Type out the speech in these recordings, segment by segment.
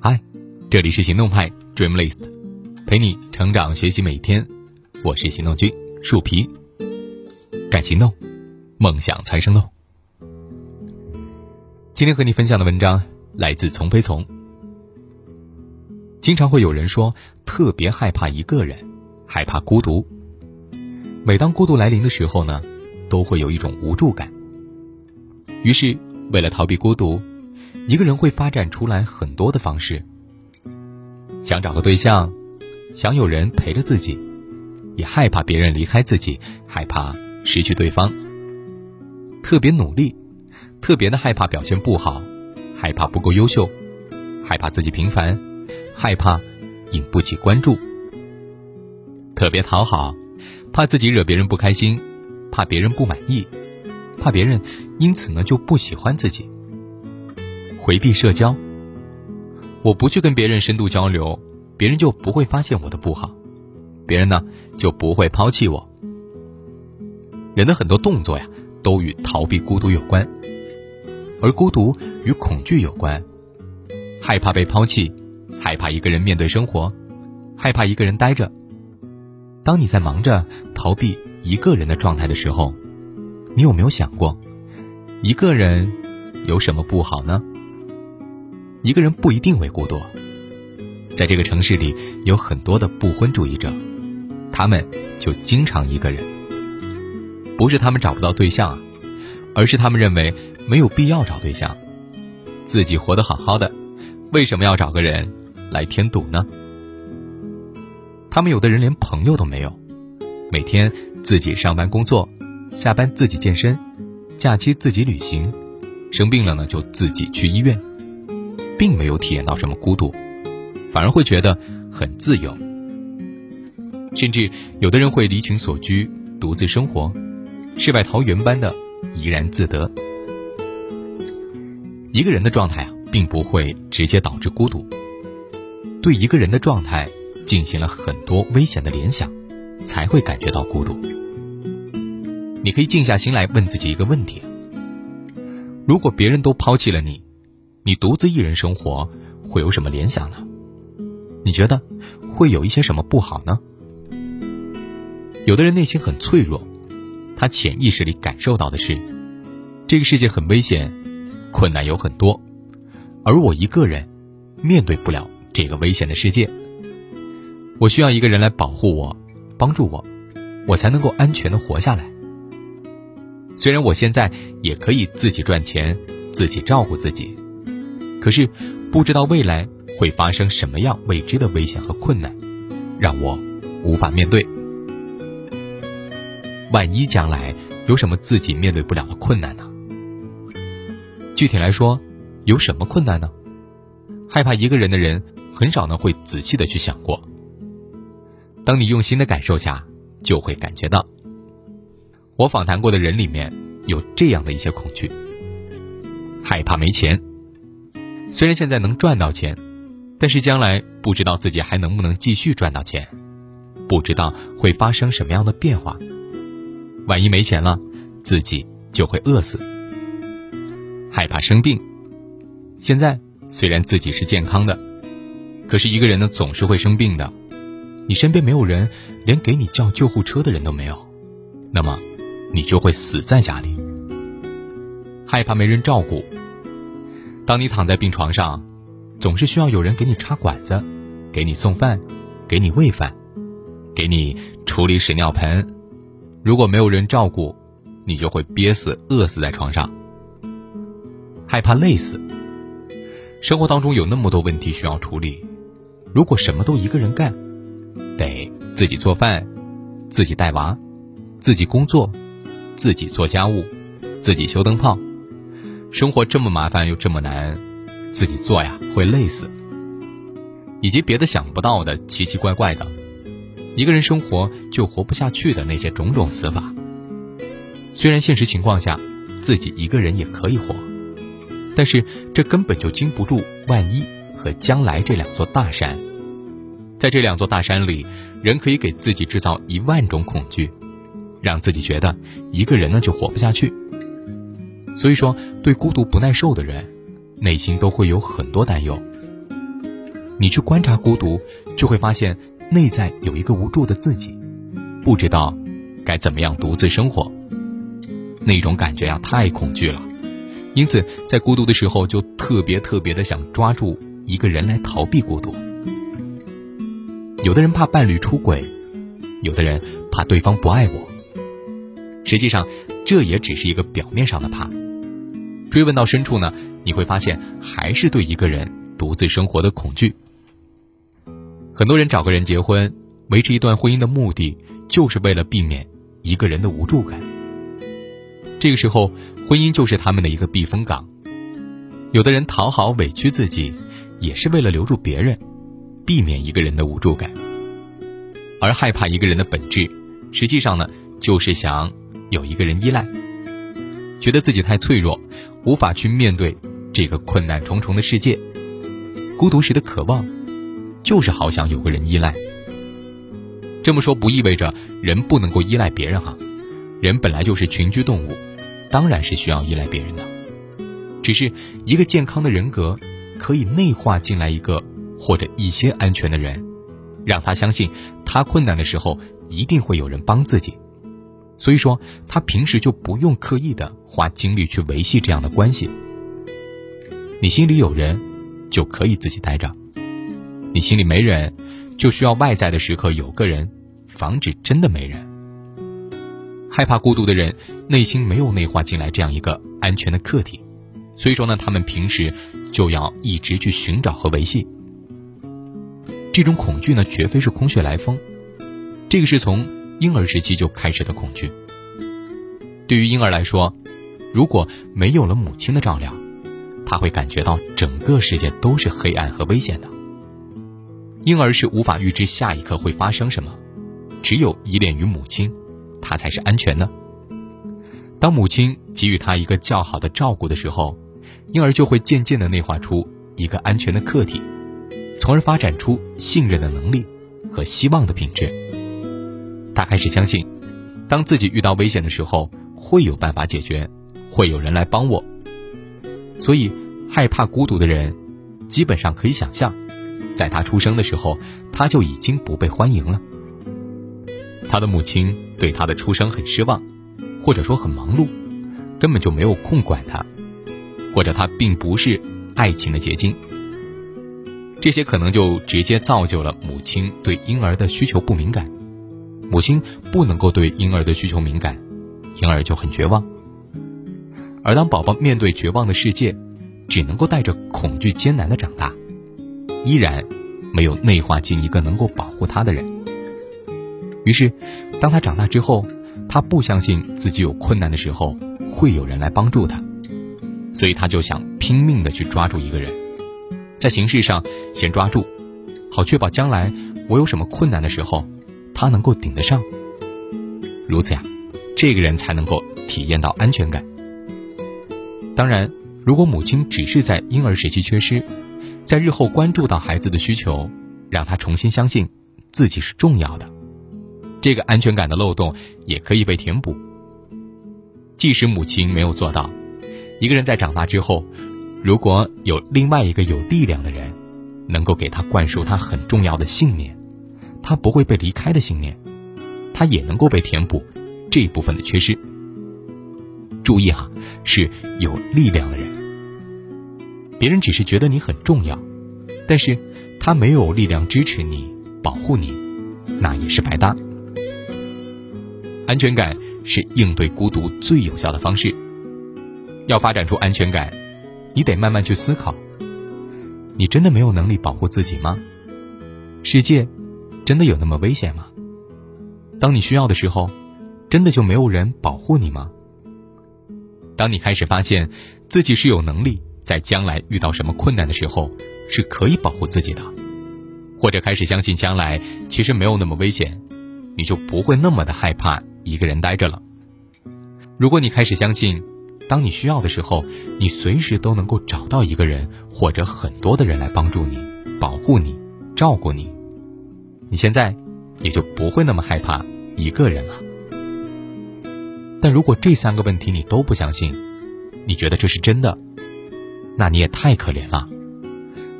嗨，这里是行动派 Dreamlist，陪你成长学习每天。我是行动君树皮，敢行动，梦想才生动。今天和你分享的文章来自从飞从。经常会有人说特别害怕一个人，害怕孤独。每当孤独来临的时候呢，都会有一种无助感。于是，为了逃避孤独，一个人会发展出来很多的方式。想找个对象，想有人陪着自己，也害怕别人离开自己，害怕失去对方。特别努力，特别的害怕表现不好，害怕不够优秀，害怕自己平凡，害怕引不起关注。特别讨好。怕自己惹别人不开心，怕别人不满意，怕别人因此呢就不喜欢自己。回避社交，我不去跟别人深度交流，别人就不会发现我的不好，别人呢就不会抛弃我。人的很多动作呀，都与逃避孤独有关，而孤独与恐惧有关，害怕被抛弃，害怕一个人面对生活，害怕一个人待着。当你在忙着逃避一个人的状态的时候，你有没有想过，一个人有什么不好呢？一个人不一定会孤独，在这个城市里有很多的不婚主义者，他们就经常一个人。不是他们找不到对象啊，而是他们认为没有必要找对象，自己活得好好的，为什么要找个人来添堵呢？他们有的人连朋友都没有，每天自己上班工作，下班自己健身，假期自己旅行，生病了呢就自己去医院，并没有体验到什么孤独，反而会觉得很自由。甚至有的人会离群索居，独自生活，世外桃源般的怡然自得。一个人的状态啊，并不会直接导致孤独。对一个人的状态。进行了很多危险的联想，才会感觉到孤独。你可以静下心来问自己一个问题：如果别人都抛弃了你，你独自一人生活，会有什么联想呢？你觉得会有一些什么不好呢？有的人内心很脆弱，他潜意识里感受到的是，这个世界很危险，困难有很多，而我一个人面对不了这个危险的世界。我需要一个人来保护我，帮助我，我才能够安全的活下来。虽然我现在也可以自己赚钱，自己照顾自己，可是不知道未来会发生什么样未知的危险和困难，让我无法面对。万一将来有什么自己面对不了的困难呢？具体来说，有什么困难呢？害怕一个人的人，很少呢会仔细的去想过。当你用心的感受下，就会感觉到。我访谈过的人里面有这样的一些恐惧：害怕没钱。虽然现在能赚到钱，但是将来不知道自己还能不能继续赚到钱，不知道会发生什么样的变化。万一没钱了，自己就会饿死。害怕生病。现在虽然自己是健康的，可是一个人呢总是会生病的。你身边没有人，连给你叫救护车的人都没有，那么，你就会死在家里。害怕没人照顾。当你躺在病床上，总是需要有人给你插管子，给你送饭，给你喂饭，给你处理屎尿盆。如果没有人照顾，你就会憋死、饿死在床上。害怕累死。生活当中有那么多问题需要处理，如果什么都一个人干。得自己做饭，自己带娃，自己工作，自己做家务，自己修灯泡。生活这么麻烦又这么难，自己做呀会累死。以及别的想不到的奇奇怪怪的，一个人生活就活不下去的那些种种死法。虽然现实情况下自己一个人也可以活，但是这根本就经不住万一和将来这两座大山。在这两座大山里，人可以给自己制造一万种恐惧，让自己觉得一个人呢就活不下去。所以说，对孤独不耐受的人，内心都会有很多担忧。你去观察孤独，就会发现内在有一个无助的自己，不知道该怎么样独自生活。那种感觉呀，太恐惧了。因此，在孤独的时候，就特别特别的想抓住一个人来逃避孤独。有的人怕伴侣出轨，有的人怕对方不爱我。实际上，这也只是一个表面上的怕。追问到深处呢，你会发现还是对一个人独自生活的恐惧。很多人找个人结婚，维持一段婚姻的目的，就是为了避免一个人的无助感。这个时候，婚姻就是他们的一个避风港。有的人讨好委屈自己，也是为了留住别人，避免一个人的无助感。而害怕一个人的本质，实际上呢，就是想有一个人依赖，觉得自己太脆弱，无法去面对这个困难重重的世界。孤独时的渴望，就是好想有个人依赖。这么说不意味着人不能够依赖别人哈，人本来就是群居动物。当然是需要依赖别人的，只是一个健康的人格可以内化进来一个或者一些安全的人，让他相信他困难的时候一定会有人帮自己，所以说他平时就不用刻意的花精力去维系这样的关系。你心里有人，就可以自己待着；你心里没人，就需要外在的时刻有个人，防止真的没人。害怕孤独的人，内心没有内化进来这样一个安全的客体，所以说呢，他们平时就要一直去寻找和维系。这种恐惧呢，绝非是空穴来风，这个是从婴儿时期就开始的恐惧。对于婴儿来说，如果没有了母亲的照料，他会感觉到整个世界都是黑暗和危险的。婴儿是无法预知下一刻会发生什么，只有依恋于母亲。他才是安全的。当母亲给予他一个较好的照顾的时候，婴儿就会渐渐的内化出一个安全的客体，从而发展出信任的能力和希望的品质。他开始相信，当自己遇到危险的时候，会有办法解决，会有人来帮我。所以，害怕孤独的人，基本上可以想象，在他出生的时候，他就已经不被欢迎了。他的母亲对他的出生很失望，或者说很忙碌，根本就没有空管他，或者他并不是爱情的结晶。这些可能就直接造就了母亲对婴儿的需求不敏感。母亲不能够对婴儿的需求敏感，婴儿就很绝望。而当宝宝面对绝望的世界，只能够带着恐惧艰难的长大，依然没有内化进一个能够保护他的人。于是，当他长大之后，他不相信自己有困难的时候会有人来帮助他，所以他就想拼命的去抓住一个人，在形式上先抓住，好确保将来我有什么困难的时候，他能够顶得上。如此呀，这个人才能够体验到安全感。当然，如果母亲只是在婴儿时期缺失，在日后关注到孩子的需求，让他重新相信自己是重要的。这个安全感的漏洞也可以被填补。即使母亲没有做到，一个人在长大之后，如果有另外一个有力量的人，能够给他灌输他很重要的信念，他不会被离开的信念，他也能够被填补这一部分的缺失。注意哈，是有力量的人，别人只是觉得你很重要，但是他没有力量支持你、保护你，那也是白搭。安全感是应对孤独最有效的方式。要发展出安全感，你得慢慢去思考：你真的没有能力保护自己吗？世界真的有那么危险吗？当你需要的时候，真的就没有人保护你吗？当你开始发现自己是有能力在将来遇到什么困难的时候是可以保护自己的，或者开始相信将来其实没有那么危险，你就不会那么的害怕。一个人待着了。如果你开始相信，当你需要的时候，你随时都能够找到一个人或者很多的人来帮助你、保护你、照顾你，你现在也就不会那么害怕一个人了。但如果这三个问题你都不相信，你觉得这是真的，那你也太可怜了。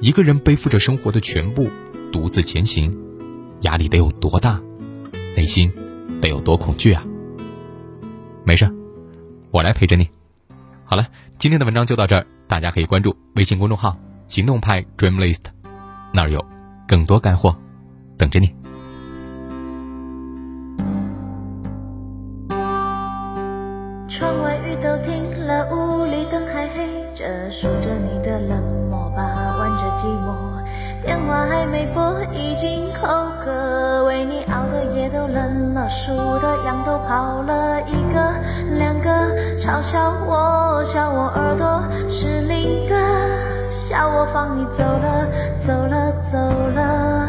一个人背负着生活的全部，独自前行，压力得有多大？内心得有多恐惧啊？没事，我来陪着你。好了，今天的文章就到这儿，大家可以关注微信公众号“行动派 Dreamlist”，那儿有更多干货等着你。窗外雨都停了，屋里灯还黑着，数着你的冷漠，把玩着寂寞。电话还没拨，已经口渴，为你熬的夜都冷了，数的羊都跑了一个两个，嘲笑我，笑我耳朵失灵的，笑我放你走了，走了，走了，